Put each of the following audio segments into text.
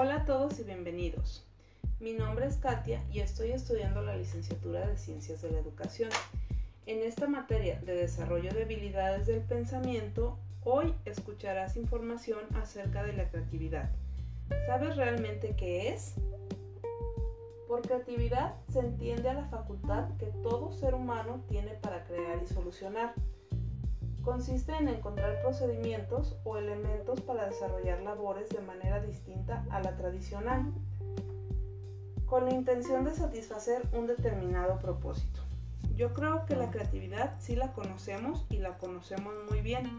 Hola a todos y bienvenidos. Mi nombre es Katia y estoy estudiando la licenciatura de Ciencias de la Educación. En esta materia de desarrollo de habilidades del pensamiento, hoy escucharás información acerca de la creatividad. ¿Sabes realmente qué es? Por creatividad se entiende a la facultad que todo ser humano tiene para crear y solucionar. Consiste en encontrar procedimientos o elementos para desarrollar labores de manera distinta a la tradicional, con la intención de satisfacer un determinado propósito. Yo creo que la creatividad sí la conocemos y la conocemos muy bien,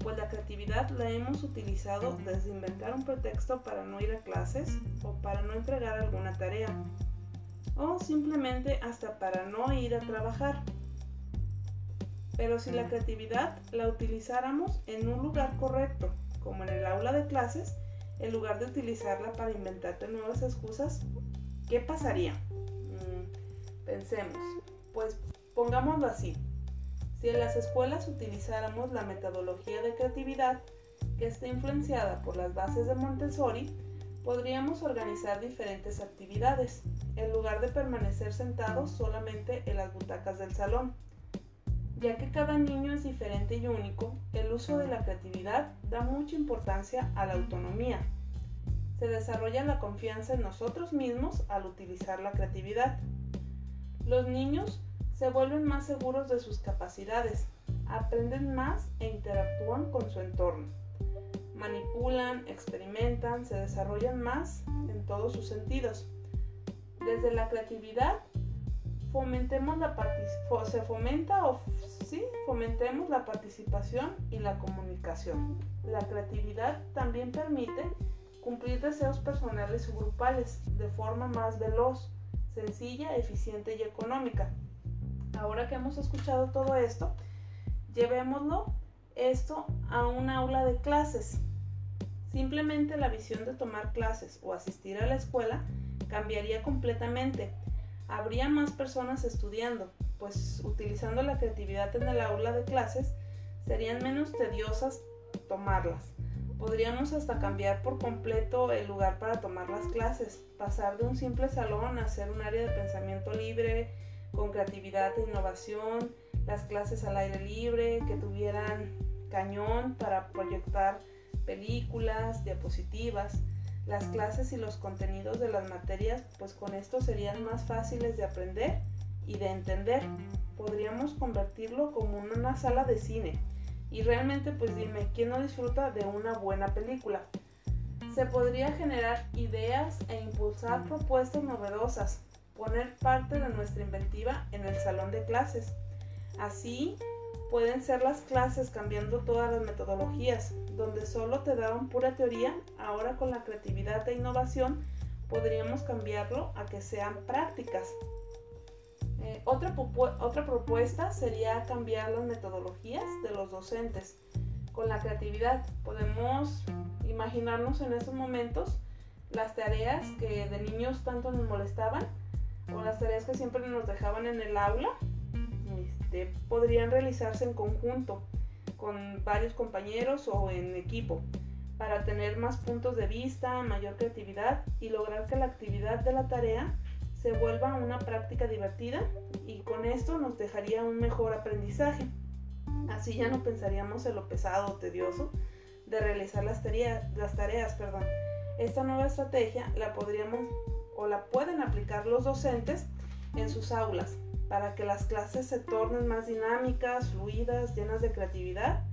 pues la creatividad la hemos utilizado desde inventar un pretexto para no ir a clases o para no entregar alguna tarea, o simplemente hasta para no ir a trabajar. Pero si la creatividad la utilizáramos en un lugar correcto, como en el aula de clases, en lugar de utilizarla para inventarte nuevas excusas, ¿qué pasaría? Mm, pensemos, pues pongámoslo así. Si en las escuelas utilizáramos la metodología de creatividad que está influenciada por las bases de Montessori, podríamos organizar diferentes actividades, en lugar de permanecer sentados solamente en las butacas del salón. Ya que cada niño es diferente y único, el uso de la creatividad da mucha importancia a la autonomía. Se desarrolla la confianza en nosotros mismos al utilizar la creatividad. Los niños se vuelven más seguros de sus capacidades, aprenden más e interactúan con su entorno. Manipulan, experimentan, se desarrollan más en todos sus sentidos. Desde la creatividad fomentemos la se fomenta o sí, fomentemos la participación y la comunicación. La creatividad también permite cumplir deseos personales y grupales de forma más veloz, sencilla, eficiente y económica. Ahora que hemos escuchado todo esto, llevémoslo esto a un aula de clases. Simplemente la visión de tomar clases o asistir a la escuela cambiaría completamente habría más personas estudiando, pues utilizando la creatividad en el aula de clases serían menos tediosas tomarlas. Podríamos hasta cambiar por completo el lugar para tomar las clases, pasar de un simple salón a ser un área de pensamiento libre, con creatividad e innovación, las clases al aire libre, que tuvieran cañón para proyectar películas, diapositivas, las clases y los contenidos de las materias, pues con esto serían más fáciles de aprender y de entender. Podríamos convertirlo como una sala de cine. Y realmente, pues dime, ¿quién no disfruta de una buena película? Se podría generar ideas e impulsar propuestas novedosas, poner parte de nuestra inventiva en el salón de clases. Así pueden ser las clases cambiando todas las metodologías, donde solo te daban pura teoría, ahora con la creatividad e innovación podríamos cambiarlo a que sean prácticas. Eh, otra, otra propuesta sería cambiar las metodologías de los docentes. Con la creatividad podemos imaginarnos en esos momentos las tareas que de niños tanto nos molestaban o las tareas que siempre nos dejaban en el aula este, podrían realizarse en conjunto con varios compañeros o en equipo para tener más puntos de vista, mayor creatividad y lograr que la actividad de la tarea se vuelva una práctica divertida y con esto nos dejaría un mejor aprendizaje. Así ya no pensaríamos en lo pesado o tedioso de realizar las tareas. Esta nueva estrategia la podríamos o la pueden aplicar los docentes en sus aulas para que las clases se tornen más dinámicas, fluidas, llenas de creatividad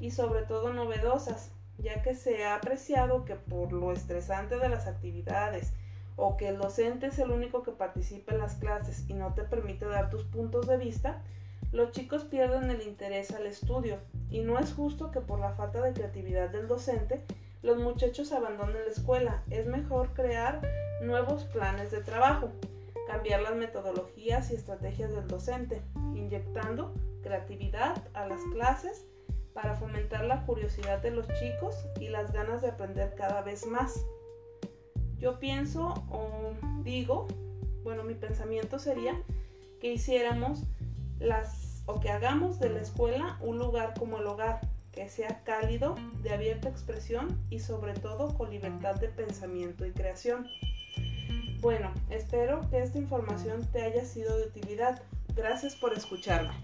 y sobre todo novedosas, ya que se ha apreciado que por lo estresante de las actividades o que el docente es el único que participa en las clases y no te permite dar tus puntos de vista, los chicos pierden el interés al estudio y no es justo que por la falta de creatividad del docente los muchachos abandonen la escuela. Es mejor crear nuevos planes de trabajo cambiar las metodologías y estrategias del docente, inyectando creatividad a las clases para fomentar la curiosidad de los chicos y las ganas de aprender cada vez más. Yo pienso o digo, bueno, mi pensamiento sería que hiciéramos las o que hagamos de la escuela un lugar como el hogar, que sea cálido, de abierta expresión y sobre todo con libertad de pensamiento y creación. Bueno, espero que esta información te haya sido de utilidad. Gracias por escucharme.